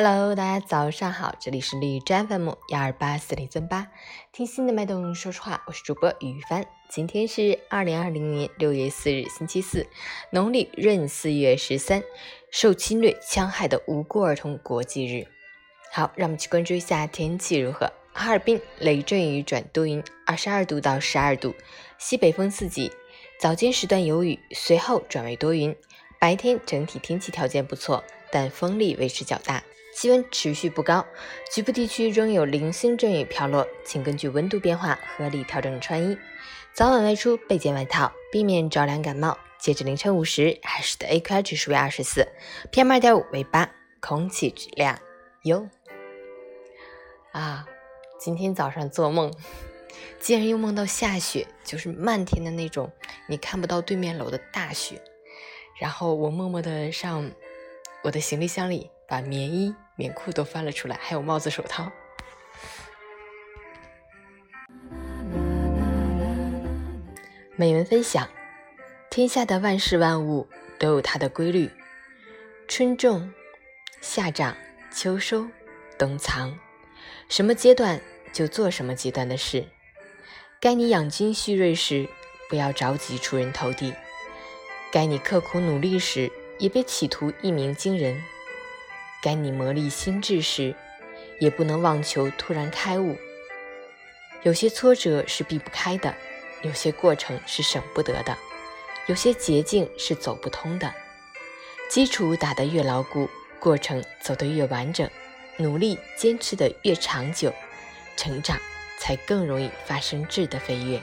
Hello，大家早上好，这里是绿枝 FM 幺二八四零三八，听心的脉动说说话，我是主播雨帆。今天是二零二零年六月四日，星期四，农历闰四月十三，受侵略戕害的无辜儿童国际日。好，让我们去关注一下天气如何。哈尔滨雷阵雨转多云，二十二度到十二度，西北风四级，早间时段有雨，随后转为多云，白天整体天气条件不错，但风力维持较大。气温持续不高，局部地区仍有零星阵雨飘落，请根据温度变化合理调整穿衣。早晚外出备件外套，避免着凉感冒。截至凌晨五时，海市的 AQI 指数为二十四，PM 二点五为八，空气质量优。啊，今天早上做梦，竟然又梦到下雪，就是漫天的那种，你看不到对面楼的大雪。然后我默默的上我的行李箱里，把棉衣。棉裤都翻了出来，还有帽子、手套。美文分享：天下的万事万物都有它的规律，春种、夏长、秋收、冬藏，什么阶段就做什么阶段的事。该你养精蓄锐时，不要着急出人头地；该你刻苦努力时，也别企图一鸣惊人。该你磨砺心智时，也不能妄求突然开悟。有些挫折是避不开的，有些过程是省不得的，有些捷径是走不通的。基础打得越牢固，过程走得越完整，努力坚持得越长久，成长才更容易发生质的飞跃。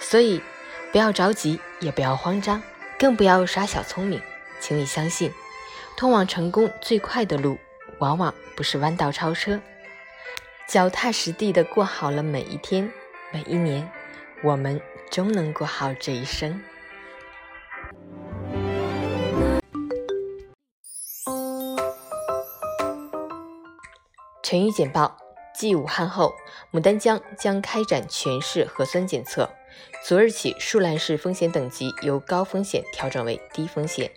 所以，不要着急，也不要慌张，更不要耍小聪明，请你相信。通往成功最快的路，往往不是弯道超车。脚踏实地的过好了每一天、每一年，我们终能过好这一生。成语简报：继武汉后，牡丹江将开展全市核酸检测。昨日起，树兰市风险等级由高风险调整为低风险。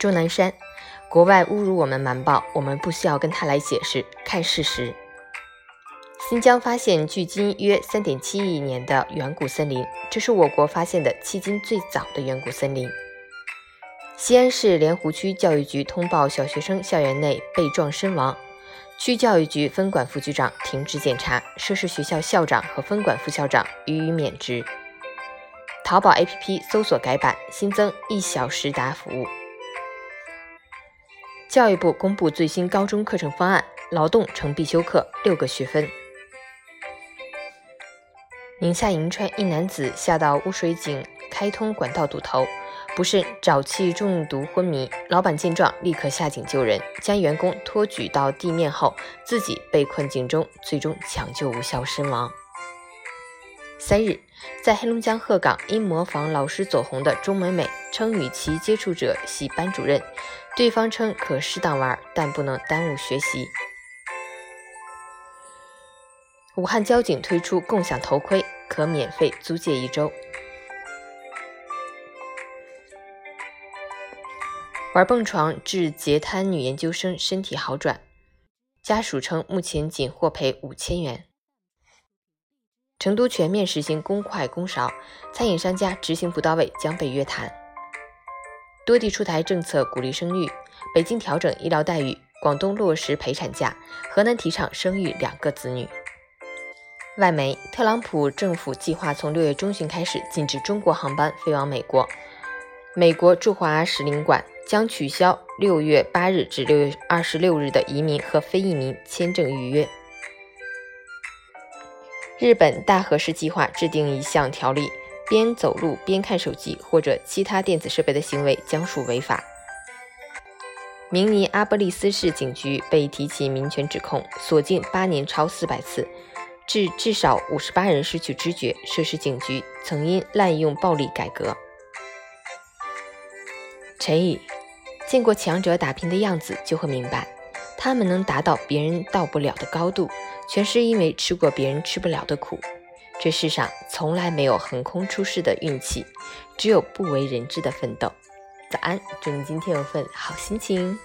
钟南山，国外侮辱我们瞒报，我们不需要跟他来解释，看事实。新疆发现距今约三点七亿年的远古森林，这是我国发现的迄今最早的远古森林。西安市莲湖区教育局通报小学生校园内被撞身亡，区教育局分管副局长停职检查，涉事学校校长和分管副校长予以免职。淘宝 APP 搜索改版，新增一小时达服务。教育部公布最新高中课程方案，劳动成必修课六个学分。宁夏银川一男子下到污水井开通管道堵头，不慎沼气中毒昏迷。老板见状，立刻下井救人，将员工托举到地面后，自己被困井中，最终抢救无效身亡。三日，在黑龙江鹤岗，因模仿老师走红的钟美美称与其接触者系班主任。对方称可适当玩，但不能耽误学习。武汉交警推出共享头盔，可免费租借一周。玩蹦床致截瘫女研究生身体好转，家属称目前仅获赔五千元。成都全面实行公筷公勺，餐饮商家执行不到位将被约谈。多地出台政策鼓励生育，北京调整医疗待遇，广东落实陪产假，河南提倡生育两个子女。外媒：特朗普政府计划从六月中旬开始禁止中国航班飞往美国。美国驻华使领馆将取消六月八日至六月二十六日的移民和非移民签证预约。日本大和市计划制定一项条例。边走路边看手机或者其他电子设备的行为将属违法。明尼阿波利斯市警局被提起民权指控，锁禁八年超四百次，致至少五十八人失去知觉。涉事警局曾因滥用暴力改革。成语：见过强者打拼的样子，就会明白，他们能达到别人到不了的高度，全是因为吃过别人吃不了的苦。这世上从来没有横空出世的运气，只有不为人知的奋斗。早安，祝你今天有份好心情。